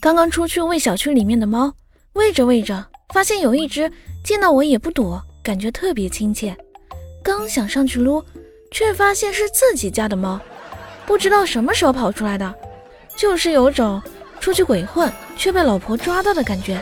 刚刚出去喂小区里面的猫喂着喂着发现有一只见到我也不躲感觉特别亲切。刚想上去撸却发现是自己家的猫不知道什么时候跑出来的就是有种出去鬼混却被老婆抓到的感觉。